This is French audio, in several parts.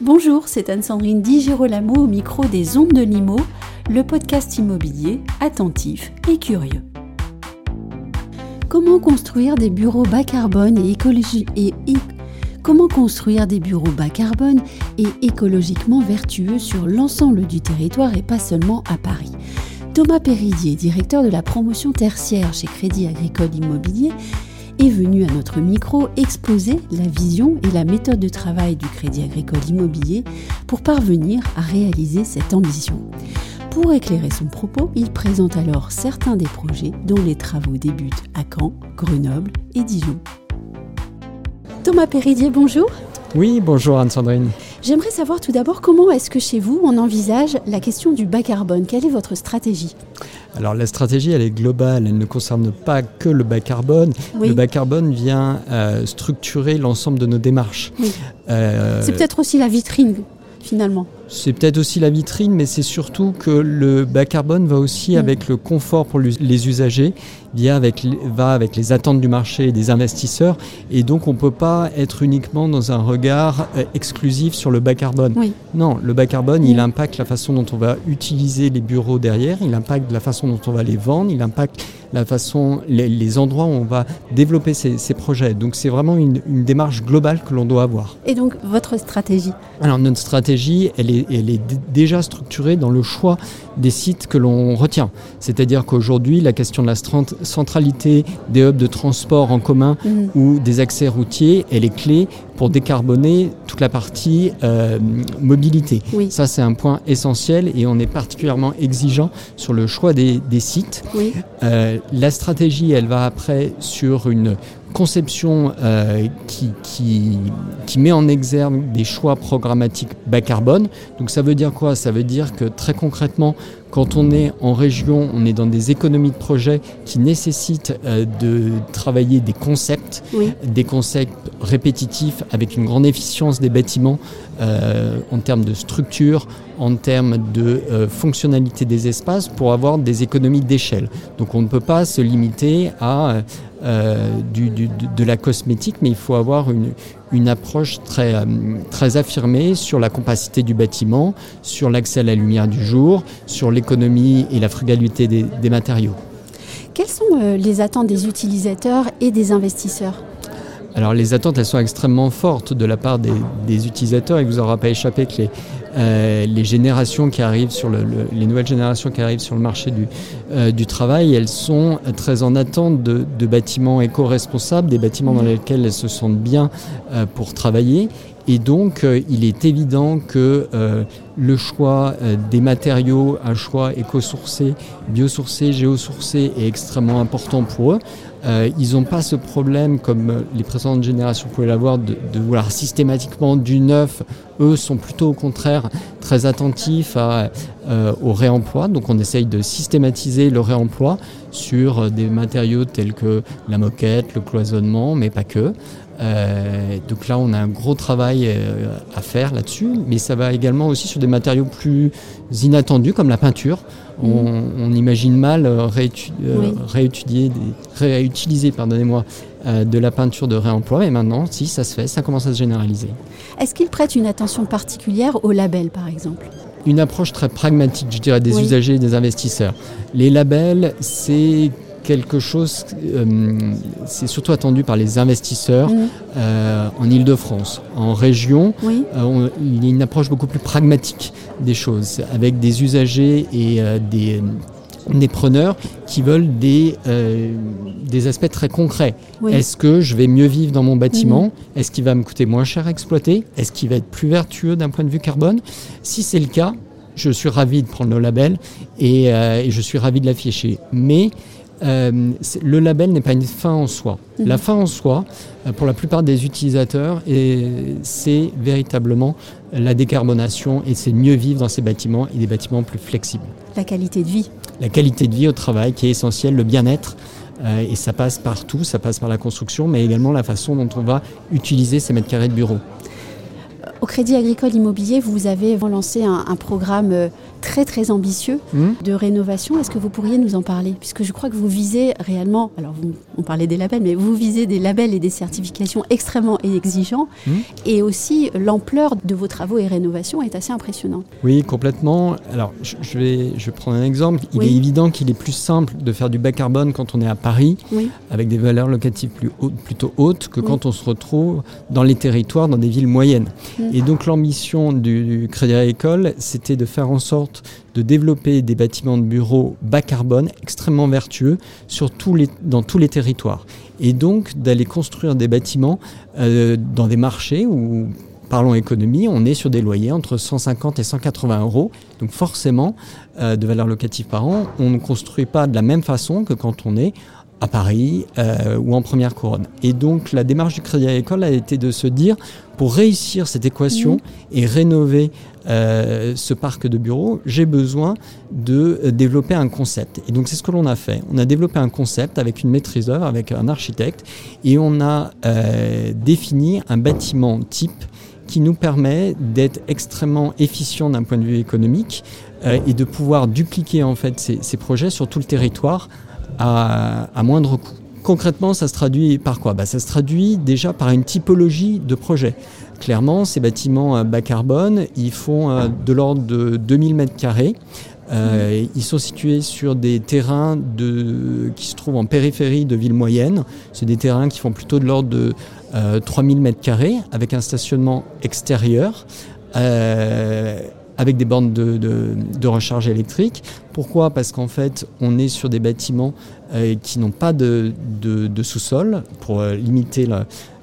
Bonjour, c'est Anne-Sandrine Di Girolamo au micro des Ondes de Limo, le podcast immobilier attentif et curieux. Comment construire des bureaux bas carbone et et Comment construire des bureaux bas carbone et écologiquement vertueux sur l'ensemble du territoire et pas seulement à Paris Thomas Péridier, directeur de la promotion tertiaire chez Crédit Agricole Immobilier, est venu à notre micro exposer la vision et la méthode de travail du Crédit Agricole Immobilier pour parvenir à réaliser cette ambition. Pour éclairer son propos, il présente alors certains des projets dont les travaux débutent à Caen, Grenoble et Dijon. Thomas Péridier, bonjour. Oui, bonjour Anne-Sandrine. J'aimerais savoir tout d'abord comment est-ce que chez vous on envisage la question du bas carbone Quelle est votre stratégie alors la stratégie, elle est globale, elle ne concerne pas que le bas carbone. Le bas carbone vient euh, structurer l'ensemble de nos démarches. Euh, C'est peut-être aussi la vitrine finalement. C'est peut-être aussi la vitrine, mais c'est surtout que le bas carbone va aussi mm. avec le confort pour les usagers, via avec, va avec les attentes du marché et des investisseurs. Et donc, on ne peut pas être uniquement dans un regard euh, exclusif sur le bas carbone. Non, le bas carbone, il mm. impacte la façon dont on va utiliser les bureaux derrière, il impacte la façon dont on va les vendre, il impacte la façon, les, endroits où on va développer ces, projets. Donc, c'est vraiment une, une démarche globale que l'on doit avoir. Et donc, votre stratégie? Alors, notre stratégie, elle est elle est déjà structurée dans le choix des sites que l'on retient. C'est-à-dire qu'aujourd'hui, la question de la centralité des hubs de transport en commun mhm. ou des accès routiers, elle est clé pour décarboner toute la partie euh, mobilité. Ça, c'est un point essentiel et on est particulièrement exigeant sur le choix des, sites. Euh, la stratégie, elle va après sur une conception euh, qui, qui, qui, met en exergue des choix programmatiques bas carbone. Donc ça veut dire quoi? Ça veut dire que très concrètement, quand on est en région, on est dans des économies de projet qui nécessitent euh, de travailler des concepts, des concepts répétitifs avec une grande efficience des bâtiments euh, en termes de structure, en termes de euh, fonctionnalité des espaces pour avoir des économies d'échelle. Donc on ne peut pas se limiter à du, de la cosmétique, mais il faut avoir une, une approche très, euh, très affirmée sur la compacité du bâtiment, sur l'accès à la lumière du jour, sur l'économie et la frugalité des, matériaux. Quelles sont euh, les attentes des utilisateurs et des investisseurs? Alors les attentes, elles sont extrêmement fortes de la part des, utilisateurs. Il ne vous aura pas échappé que les, euh, les générations qui arrivent sur le, les nouvelles générations qui arrivent sur le marché du, euh, du travail, elles sont très en attente de, de bâtiments éco-responsables, des bâtiments dans lesquels elles se sentent bien euh, pour travailler. Et donc, il est évident que le choix des matériaux, un choix éco-sourcé, biosourcé, géosourcé est extrêmement important pour eux. Euh, ils n'ont pas ce problème, comme les précédentes générations pouvaient l'avoir, de, vouloir systématiquement du neuf. Eux sont plutôt au contraire très attentifs à, euh, au réemploi. Donc on essaye de systématiser le réemploi sur des matériaux tels que la moquette, le cloisonnement, mais pas que. Euh, donc là, on a un gros travail à faire là-dessus, mais ça va également aussi sur des matériaux plus inattendus comme la peinture. On, imagine mal euh, euh, réutiliser pardonnez-moi, euh, de la peinture de réemploi, mais maintenant, si ça se fait, ça commence à se généraliser. Est-ce qu'il prête une attention particulière aux labels, par exemple? Une approche très pragmatique, je dirais, des usagers et des investisseurs. Les labels, c'est quelque chose, euh, c'est surtout attendu par les investisseurs euh, en Ile-de-France. En région, euh, il y a une approche beaucoup plus pragmatique des choses, avec des usagers et des, des, preneurs qui veulent des, des aspects très concrets. Est-ce que je vais mieux vivre dans mon bâtiment mm. Est-ce qu'il va me coûter moins cher à exploiter Est-ce qu'il va être plus vertueux d'un point de vue carbone Si c'est le cas, je suis ravi de prendre le label et, et je suis ravi de l'afficher. Mais euh, le label n'est pas une fin en soi. Mhm. La fin en soi, euh, pour la plupart des utilisateurs, c'est véritablement la décarbonation et c'est mieux vivre dans ces bâtiments et des bâtiments plus flexibles. La qualité de vie. La qualité de vie au travail qui est essentielle, le bien-être. Euh, et ça passe par tout, ça passe par la construction, mais également la façon dont on va utiliser ces mètres carrés de bureau. Crédit Agricole Immobilier, vous avez lancé un, un programme euh, très très ambitieux Hmm de rénovation. Est-ce que vous pourriez nous en parler? Puisque je crois que vous visez réellement, alors vous, on parlait des labels, mais vous visez des labels et des certifications extrêmement exigeants. Hmm Et aussi, l'ampleur de vos travaux et rénovations est assez impressionnante. Oui, complètement. Alors, je je vais, je vais prendre un exemple. Il Oui. est évident qu'il est plus simple de faire du bas carbone quand on est à Paris, Oui. avec des valeurs locatives plus hautes, plutôt hautes, que Oui. quand on se retrouve dans les territoires, dans des villes moyennes. Mm. Et donc, l'ambition du, du Crédit Agricole, c'était de faire en sorte de développer des bâtiments de bureaux bas carbone, extrêmement vertueux, dans tous les territoires. Et donc, d'aller construire des bâtiments euh, dans des marchés où Parlons économie, on est sur des loyers entre 150 et 180 euros. Donc forcément, euh, de valeur locative par an, on ne construit pas de la même façon que quand on est à Paris euh, ou en première couronne. Et donc la démarche du Crédit Agricole a été de se dire, pour réussir cette équation et rénover euh, ce parc de bureaux, j'ai besoin de euh, développer un concept. Et donc c'est ce que l'on a fait. On a développé un concept avec une maîtrise d'œuvre, avec un architecte, et on a euh, défini un bâtiment type qui nous permet d'être extrêmement efficient d'un point de vue économique euh, et de pouvoir dupliquer en fait ces, ces projets sur tout le territoire à, à moindre coût. Concrètement, ça se traduit par quoi? Bah, Ça se traduit déjà par une typologie de projet. Clairement, ces bâtiments bas carbone, ils font euh, de l'ordre de 2000 mètres carrés. Euh, ils sont situés sur des terrains de, qui se trouvent en périphérie de villes moyennes. C'est des terrains qui font plutôt de l'ordre de euh, 3000 mètres carrés avec un stationnement extérieur. Euh, avec des bornes de, de, recharge électrique. Pourquoi? Parce qu'en fait, on est sur des bâtiments euh, qui n'ont pas de, de, sous-sol pour euh, limiter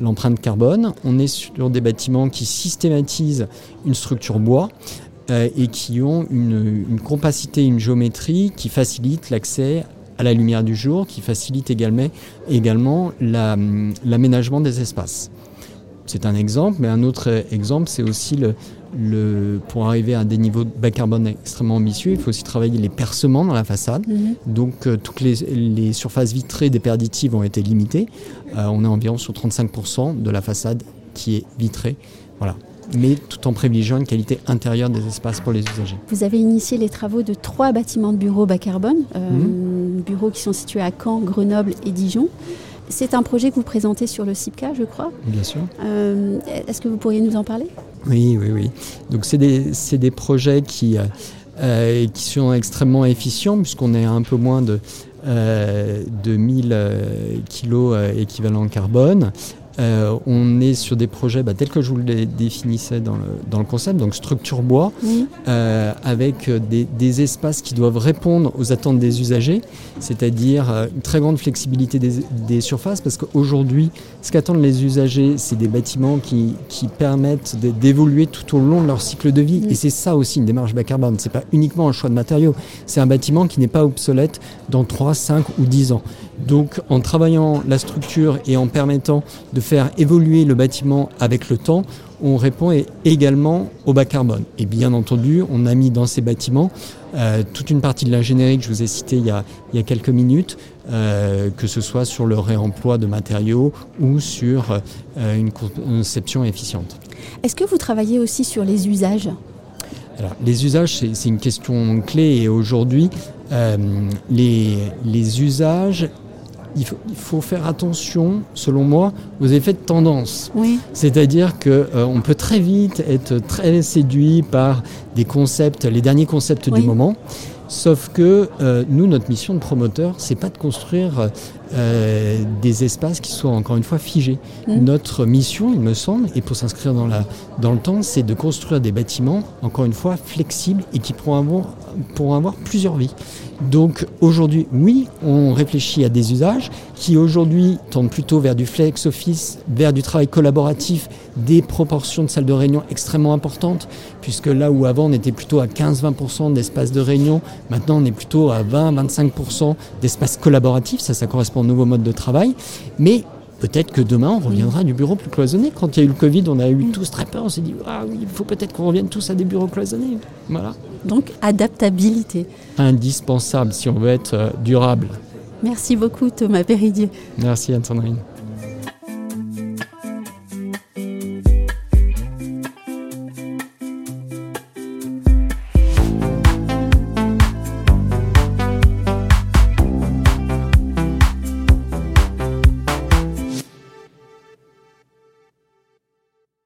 l'empreinte carbone. On est sur des bâtiments qui systématisent une structure bois euh, et qui ont une, une compacité, une géométrie qui facilite l'accès à la lumière du jour, qui facilite également, également l'aménagement la, des espaces. C'est un exemple, mais un autre exemple, c'est aussi le, le, pour arriver à des niveaux de bas carbone extrêmement ambitieux, il faut aussi travailler les percements dans la façade. Mhm. Donc euh, toutes les, les, surfaces vitrées des perditives ont été limitées. Euh, on est environ sur 35% de la façade qui est vitrée. Voilà. Mais tout en privilégiant une qualité intérieure des espaces pour les usagers. Vous avez initié les travaux de trois bâtiments de bureaux bas carbone, euh, Mhm. bureaux qui sont situés à Caen, Grenoble et Dijon. C'est un projet que vous présentez sur le CIPCA, je crois. Bien sûr. Euh, Est-ce que vous pourriez nous en parler? Oui, oui, oui. Donc c'est des, des, projets qui, euh, qui sont extrêmement efficients puisqu'on est à un peu moins de, euh, de 1000 euh, kilos équivalent carbone. Euh, on est sur des projets bah, tels que je vous les définissais dans le, dans le concept, donc structure bois, oui. euh, avec des, des, espaces qui doivent répondre aux attentes des usagers, c'est-à-dire euh, une très grande flexibilité des, des surfaces, parce qu'aujourd'hui, ce qu'attendent les usagers, c'est des bâtiments qui, qui permettent d'évoluer tout au long de leur cycle de vie. Et c'est ça aussi une démarche bas carbone. C'est pas uniquement un choix de matériaux, c'est un bâtiment qui n'est pas obsolète dans 3, 5 ou 10 ans. Donc en travaillant la structure et en permettant de faire évoluer le bâtiment avec le temps, on répond également au bas carbone. Et bien entendu, on a mis dans ces bâtiments euh, toute une partie de l'ingénierie que je vous ai citée il y a, il y a quelques minutes, euh, que ce soit sur le réemploi de matériaux ou sur euh, une conception efficiente. Est-ce que vous travaillez aussi sur les usages? Alors, les usages, c'est une question clé et aujourd'hui, euh, les, les usages il faut, il faut, faire attention, selon moi, aux effets de tendance. Oui. C'est-à-dire qu'on euh, peut très vite être très séduit par des concepts, les derniers concepts oui. du moment. Sauf que euh, nous, notre mission de promoteur, c'est pas de construire euh, des espaces qui soient encore une fois figés. Mmh. Notre mission, il me semble, et pour s'inscrire dans, la, dans le temps, c'est de construire des bâtiments, encore une fois, flexibles et qui pourront avoir, pourront avoir plusieurs vies. Donc aujourd'hui, oui, on réfléchit à des usages qui aujourd'hui tendent plutôt vers du flex office, vers du travail collaboratif, des proportions de salles de réunion extrêmement importantes, puisque là où avant on était plutôt à 15-20% d'espace de réunion, maintenant on est plutôt à 20-25% d'espace collaboratif, ça, ça correspond au nouveau mode de travail. Mais peut-être que demain on reviendra du bureau plus cloisonné. Quand il y a eu le Covid, on a eu tous très peur, on s'est dit ah oui, il faut peut-être qu'on revienne tous à des bureaux cloisonnés. Voilà. Donc adaptabilité. Indispensable si on veut être euh, durable. Merci beaucoup Thomas Péridier. Merci Anne-Sandrine.